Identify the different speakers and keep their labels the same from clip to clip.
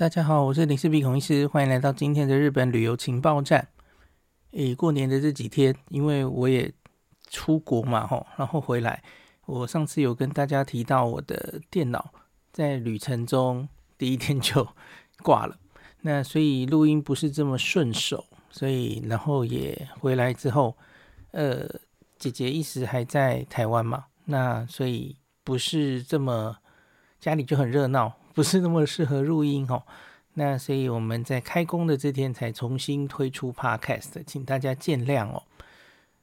Speaker 1: 大家好，我是林氏鼻孔医师，欢迎来到今天的日本旅游情报站。诶，过年的这几天，因为我也出国嘛，吼，然后回来，我上次有跟大家提到，我的电脑在旅程中第一天就挂了，那所以录音不是这么顺手，所以然后也回来之后，呃，姐姐一时还在台湾嘛，那所以不是这么家里就很热闹。不是那么适合录音哦，那所以我们在开工的这天才重新推出 Podcast，请大家见谅哦。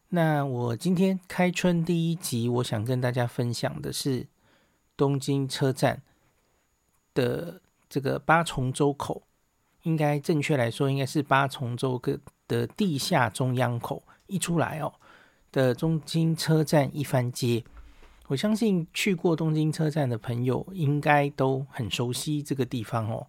Speaker 1: 那我今天开春第一集，我想跟大家分享的是东京车站的这个八重洲口，应该正确来说应该是八重洲个的地下中央口一出来哦的东京车站一番街。我相信去过东京车站的朋友应该都很熟悉这个地方哦。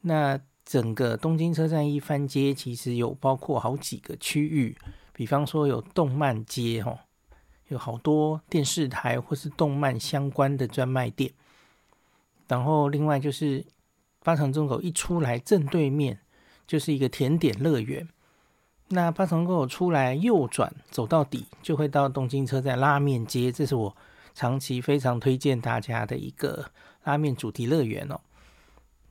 Speaker 1: 那整个东京车站一番街其实有包括好几个区域，比方说有动漫街哦，有好多电视台或是动漫相关的专卖店。然后另外就是八重洲口一出来正对面就是一个甜点乐园。那八重洲口出来右转走到底，就会到东京车站拉面街，这是我长期非常推荐大家的一个拉面主题乐园哦。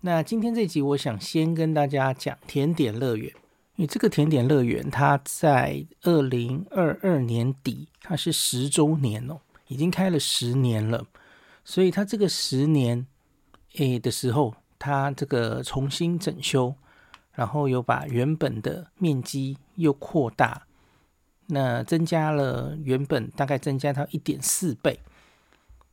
Speaker 1: 那今天这集我想先跟大家讲甜点乐园，因为这个甜点乐园它在二零二二年底，它是十周年哦，已经开了十年了，所以它这个十年诶的时候，它这个重新整修。然后又把原本的面积又扩大，那增加了原本大概增加到一点四倍。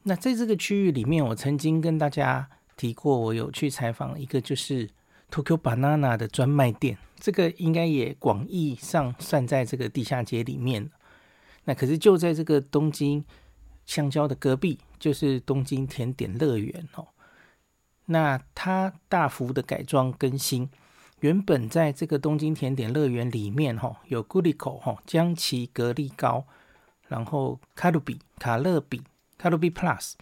Speaker 1: 那在这个区域里面，我曾经跟大家提过，我有去采访一个就是 Tokyo Banana 的专卖店，这个应该也广义上算在这个地下街里面。那可是就在这个东京香蕉的隔壁，就是东京甜点乐园哦。那它大幅的改装更新。原本在这个东京甜点乐园里面，哈，有グリコ哈将棋格力糕，然后卡路比卡乐比卡路比 Plus，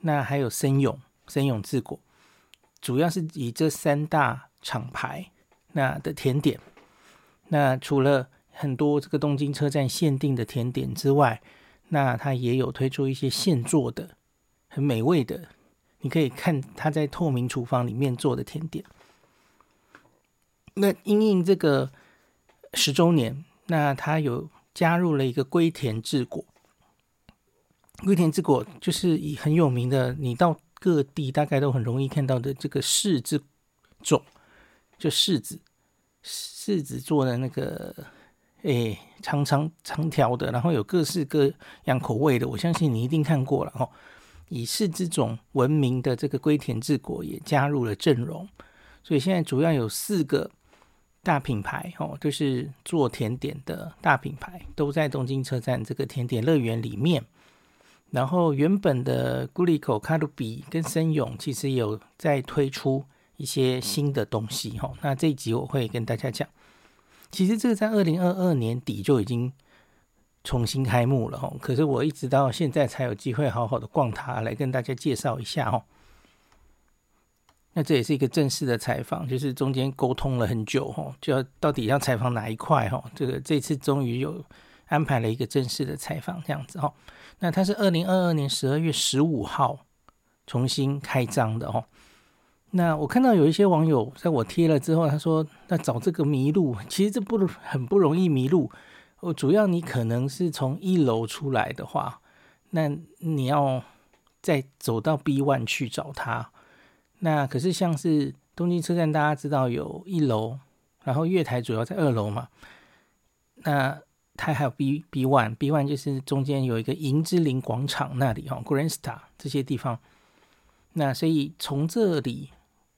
Speaker 1: 那还有森永森永制菓，主要是以这三大厂牌那的甜点。那除了很多这个东京车站限定的甜点之外，那它也有推出一些现做的很美味的，你可以看它在透明厨房里面做的甜点。 那因应这个十周年，那他有加入了一个龟田治国。龟田治国就是以很有名的，你到各地大概都很容易看到的这个柿子种，就柿子，柿子做的那个，诶，长长长条的，然后有各式各样口味的，我相信你一定看过了哦。以柿子种闻名的这个龟田治国也加入了阵容，所以现在主要有四个。大品牌哦，就是做甜点的大品牌，都在东京车站这个甜点乐园里面。然后原本的グリコ、卡路比跟森永其实有在推出一些新的东西哈。那这一集我会跟大家讲，其实这个在二零二二年底就已经重新开幕了哈。可是我一直到现在才有机会好好的逛它，来跟大家介绍一下哈。 那这也是一个正式的采访，就是中间沟通了很久哈，就要到底要采访哪一块哈。这个这次终于有安排了一个正式的采访，这样子哈。那它是二零二二年十二月十五号重新开张的哈。那我看到有一些网友在我贴了之后，他说：“那找这个迷路，其实这不很不容易迷路。哦，主要你可能是从一楼出来的话，那你要再走到 B one 去找他。”那可是像是东京车站，大家知道有一楼，然后月台主要在二楼嘛。那它还有 B B one B one 就是中间有一个银之林广场那里哈，Grand Star 这些地方。那所以从这里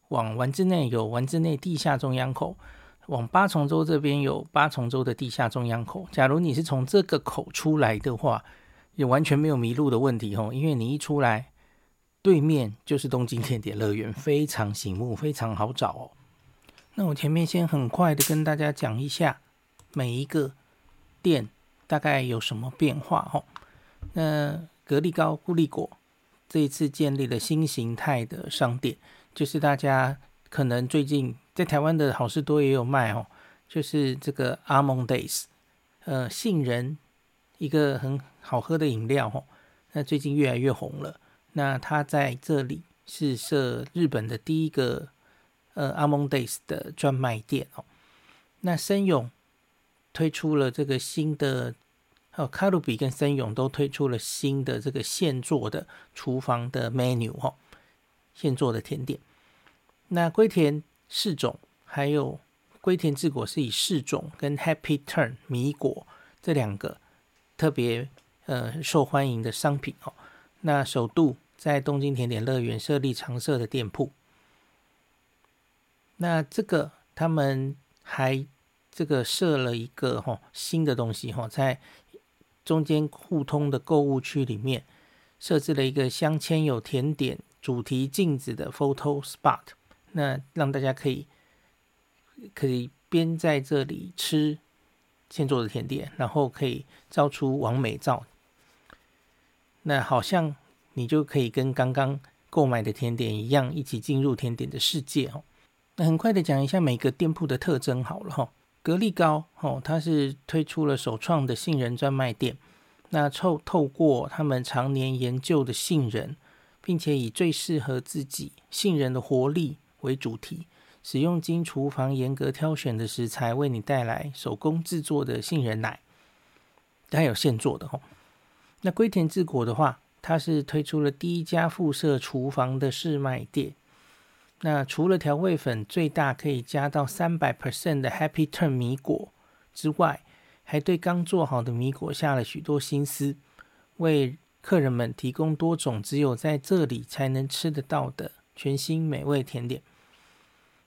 Speaker 1: 往丸之内有丸之内地下中央口，往八重洲这边有八重洲的地下中央口。假如你是从这个口出来的话，也完全没有迷路的问题哦，因为你一出来。对面就是东京甜点乐园，非常醒目，非常好找哦。那我前面先很快的跟大家讲一下每一个店大概有什么变化哦。那格力高、固力果这一次建立了新形态的商店，就是大家可能最近在台湾的好事多也有卖哦，就是这个 Almond-Daze，呃，杏仁一个很好喝的饮料哦，那最近越来越红了。那他在这里是设日本的第一个呃 Almond-Daze 的专卖店哦。那森永推出了这个新的，哦，卡路比跟森永都推出了新的这个现做的厨房的 menu 哦，现做的甜点。那龟田柿种还有龟田治果是以柿种跟 Happy Turn 米果这两个特别呃受欢迎的商品哦。那首度在东京甜点乐园设立常设的店铺。那这个他们。还这个设了一个哈新的东西哈，在中间互通的购物区里面设置了一个镶嵌有甜点主题镜子的 photo spot，那让大家可以可以边在这里吃现做的甜点，然后可以照出完美照。那好像你就可以跟刚刚购买的甜点一样，一起进入甜点的世界哦。那很快的讲一下每个店铺的特征好了哈。格力高哦，它是推出了首创的杏仁专卖店。那透透过他们常年研究的杏仁，并且以最适合自己杏仁的活力为主题，使用经厨房严格挑选的食材，为你带来手工制作的杏仁奶，还有现做的哈。那龟田治果的话，它是推出了第一家附设厨房的试卖店。那除了调味粉最大可以加到三百 percent 的 Happy Turn 米果之外，还对刚做好的米果下了许多心思，为客人们提供多种只有在这里才能吃得到的全新美味甜点。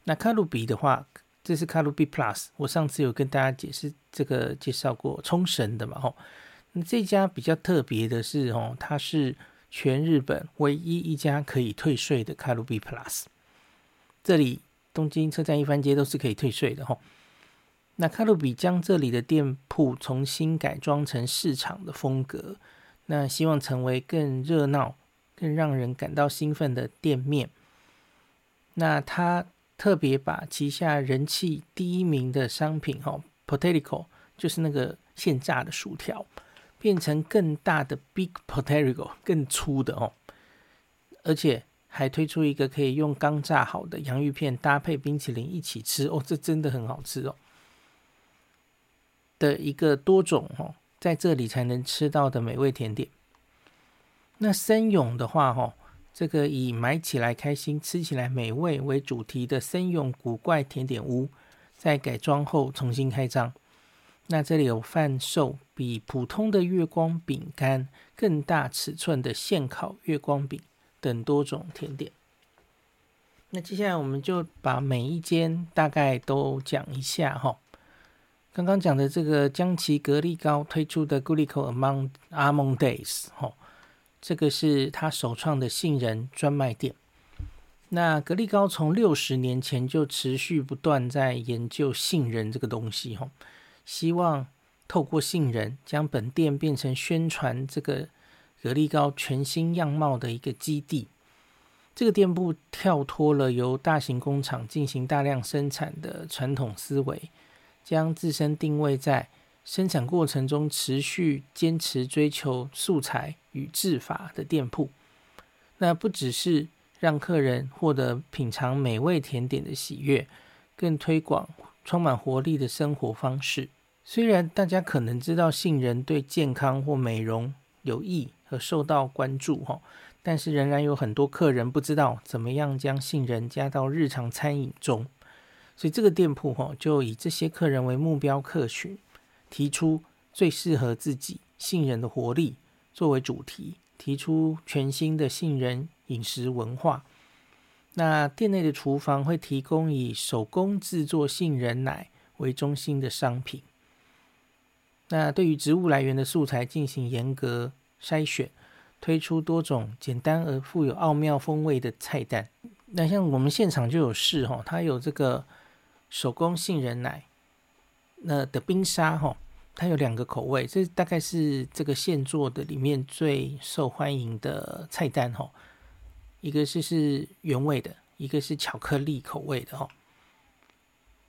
Speaker 1: 那卡路比的话，这是卡路比 Plus，我上次有跟大家解释这个介绍过冲绳的嘛吼。那这家比较特别的是哦，它是全日本唯一一家可以退税的卡路比 Plus。这里东京车站一番街都是可以退税的哈。那卡路比将这里的店铺重新改装成市场的风格，那希望成为更热闹、更让人感到兴奋的店面。那他特别把旗下人气第一名的商品哈，Potato 就是那个现炸的薯条，变成更大的 Big Potato，更粗的哦，而且。还推出一个可以用刚炸好的洋芋片搭配冰淇淋一起吃哦，这真的很好吃哦。的一个多种哦，在这里才能吃到的美味甜点。那森永的话哈，这个以买起来开心、吃起来美味为主题的森永古怪甜点屋，在改装后重新开张。那这里有贩售比普通的月光饼干更大尺寸的现烤月光饼。等多种甜点，那接下来我们就把每一间大概都讲一下哈。刚刚讲的这个江崎格力高推出的 g u l i c o Among Among Days 哈，这个是他首创的杏仁专卖店。那格力高从六十年前就持续不断在研究杏仁这个东西哈，希望透过杏仁将本店变成宣传这个。格力高全新样貌的一个基地，这个店铺跳脱了由大型工厂进行大量生产的传统思维，将自身定位在生产过程中持续坚持追求素材与制法的店铺。那不只是让客人获得品尝美味甜点的喜悦，更推广充满活力的生活方式。虽然大家可能知道杏仁对健康或美容有益，和受到关注哈，但是仍然有很多客人不知道怎么样将杏仁加到日常餐饮中，所以这个店铺哈就以这些客人为目标客群，提出最适合自己杏仁的活力作为主题，提出全新的杏仁饮食文化。那店内的厨房会提供以手工制作杏仁奶为中心的商品。那对于植物来源的素材进行严格筛选，推出多种简单而富有奥妙风味的菜单。那像我们现场就有试哈，它有这个手工杏仁奶，那的冰沙哈，它有两个口味，这大概是这个现做的里面最受欢迎的菜单哈。一个是是原味的，一个是巧克力口味的哦。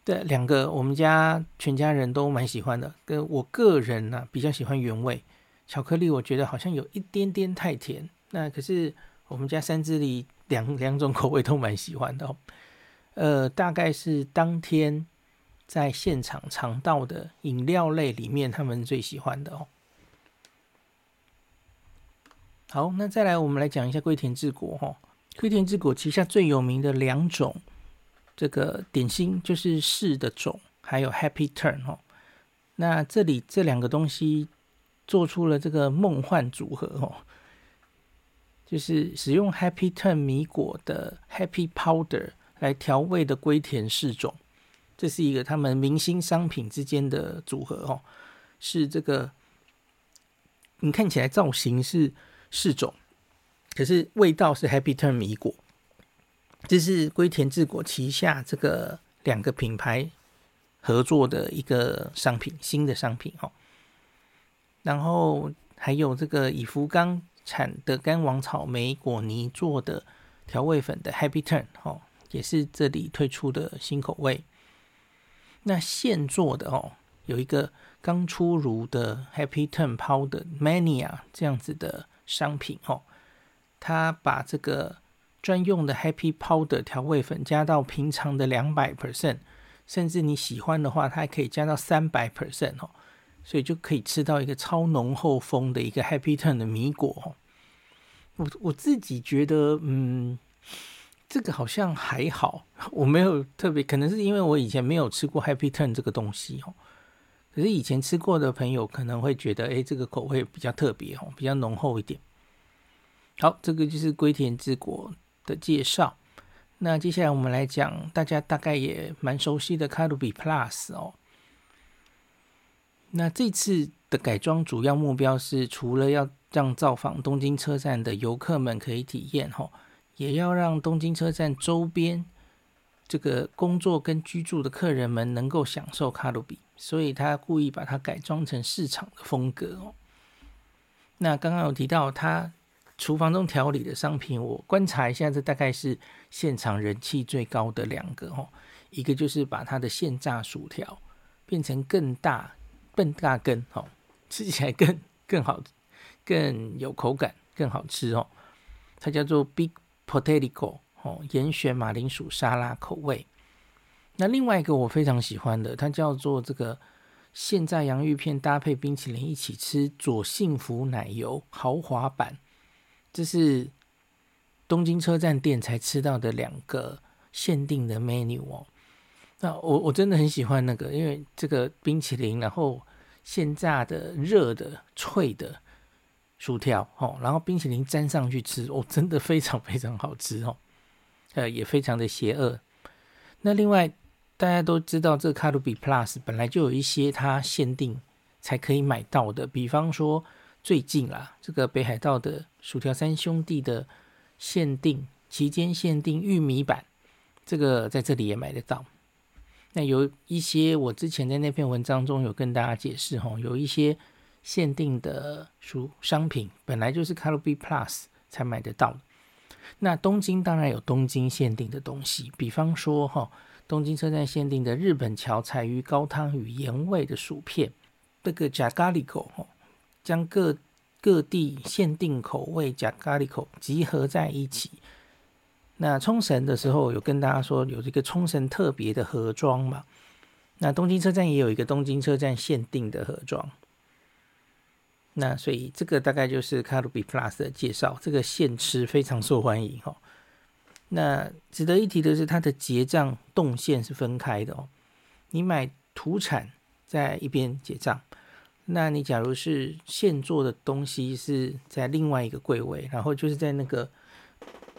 Speaker 1: 对，两个我们家全家人都蛮喜欢的。跟我个人呢、啊，比较喜欢原味巧克力，我觉得好像有一点点太甜。那可是我们家三只里两两种口味都蛮喜欢的哦。呃，大概是当天在现场尝到的饮料类里面，他们最喜欢的哦。好，那再来我们来讲一下龟田治国哈。龟田治国旗下最有名的两种。这个点心就是柿的种，还有 Happy Turn 哦。那这里这两个东西做出了这个梦幻组合哦，就是使用 Happy Turn 米果的 Happy Powder 来调味的龟田柿种，这是一个他们明星商品之间的组合哦。是这个，你看起来造型是柿种，可是味道是 Happy Turn 米果。这是龟田治国旗下这个两个品牌合作的一个商品，新的商品哈。然后还有这个以福冈产的干王草莓果泥做的调味粉的 Happy Turn 哦，也是这里推出的新口味。那现做的哦，有一个刚出炉的 Happy Turn Powder Mania 这样子的商品哦，它把这个。专用的 Happy Powder 调味粉加到平常的两百 percent，甚至你喜欢的话，它还可以加到三百 percent 哦，所以就可以吃到一个超浓厚风的一个 Happy Turn 的米果。哦我我自己觉得，嗯，这个好像还好，我没有特别，可能是因为我以前没有吃过 Happy Turn 这个东西哦。可是以前吃过的朋友可能会觉得，哎，这个口味比较特别哦，比较浓厚一点。好，这个就是龟田之国的介绍，那接下来我们来讲大家大概也蛮熟悉的卡路比 Plus 哦。那这次的改装主要目标是，除了要让造访东京车站的游客们可以体验吼，也要让东京车站周边这个工作跟居住的客人们能够享受卡路比，所以他故意把它改装成市场的风格哦。那刚刚有提到他。厨房中调理的商品，我观察一下，这大概是现场人气最高的两个哦。一个就是把它的现炸薯条变成更大、更大根哦，吃起来更更好、更有口感、更好吃哦。它叫做 Big Potato 哦，严选马铃薯沙拉口味。那另外一个我非常喜欢的，它叫做这个现炸洋芋片搭配冰淇淋一起吃，佐幸福奶油豪华版。这是东京车站店才吃到的两个限定的 menu 哦。那我我真的很喜欢那个，因为这个冰淇淋，然后现炸的热的脆的薯条哦，然后冰淇淋沾上去吃哦，真的非常非常好吃哦。呃，也非常的邪恶。那另外大家都知道，这个卡路比 Plus 本来就有一些它限定才可以买到的，比方说。最近啦，这个北海道的薯条三兄弟的限定期间限定玉米版，这个在这里也买得到。那有一些我之前在那篇文章中有跟大家解释哈，有一些限定的薯商品本来就是卡路比 Plus 才买得到。那东京当然有东京限定的东西，比方说哈，东京车站限定的日本桥彩鱼高汤与盐味的薯片，这个加咖喱口哈。将各各地限定口味加咖喱口集合在一起。那冲绳的时候有跟大家说有这个冲绳特别的盒装嘛？那东京车站也有一个东京车站限定的盒装。那所以这个大概就是卡路比 Plus 的介绍，这个现吃非常受欢迎哈。那值得一提的是，它的结账动线是分开的哦。你买土产在一边结账。那你假如是现做的东西是在另外一个柜位，然后就是在那个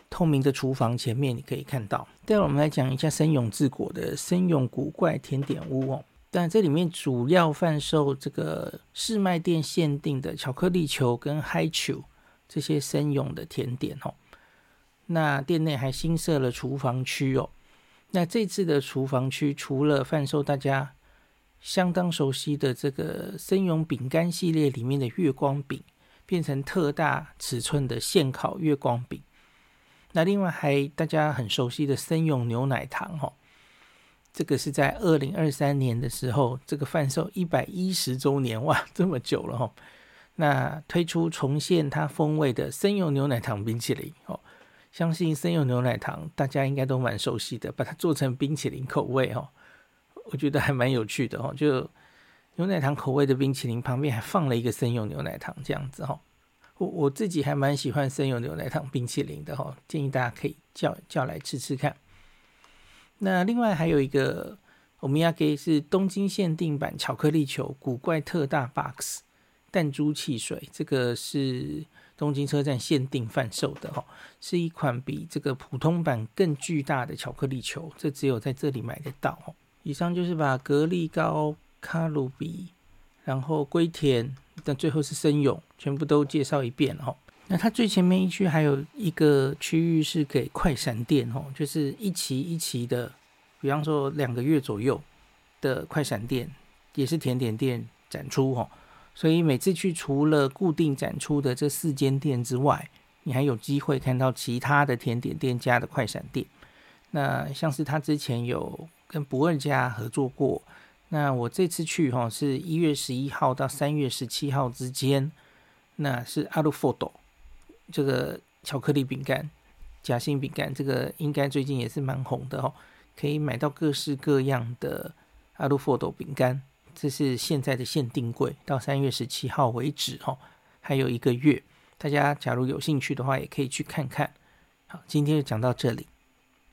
Speaker 1: 透明的厨房前面，你可以看到。待会我们来讲一下森永治果的森永古怪甜点屋哦。但这里面主要贩售这个试卖店限定的巧克力球跟嗨球这些森永的甜点哦。那店内还新设了厨房区哦。那这次的厨房区除了贩售大家。相当熟悉的这个森永饼干系列里面的月光饼，变成特大尺寸的现烤月光饼。那另外还大家很熟悉的森永牛奶糖哈，这个是在二零二三年的时候，这个贩售一百一十周年哇，这么久了哈。那推出重现它风味的森永牛奶糖冰淇淋哦，相信森永牛奶糖大家应该都蛮熟悉的，把它做成冰淇淋口味哦，我觉得还蛮有趣的哈，就牛奶糖口味的冰淇淋旁边还放了一个生用牛奶糖这样子哈。我我自己还蛮喜欢生用牛奶糖冰淇淋的哈，建议大家可以叫叫来吃吃看。那另外还有一个欧米亚给是东京限定版巧克力球古怪特大 box 弹珠汽水，这个是东京车站限定贩售的哈，是一款比这个普通版更巨大的巧克力球，这只有在这里买得到。以上就是把格力高、卡路比，然后龟田。但最后是森永，全部都介绍一遍哈。那它最前面一区还有一个区域是给快闪店哦，就是一期一期的，比方说两个月左右的快闪店，也是甜点店展出哈。所以每次去除了固定展出的这四间店之外，你还有机会看到其他的甜点店家的快闪店。那像是他之前有跟不二家合作过。那我这次去哈是一月十一号到三月十七号之间，那是阿鲁佛多这个巧克力饼干、夹心饼干，这个应该最近也是蛮红的哦，可以买到各式各样的阿鲁佛多饼干，这是现在的限定柜，到三月十七号为止哈，还有一个月，大家假如有兴趣的话，也可以去看看。好，今天就讲到这里。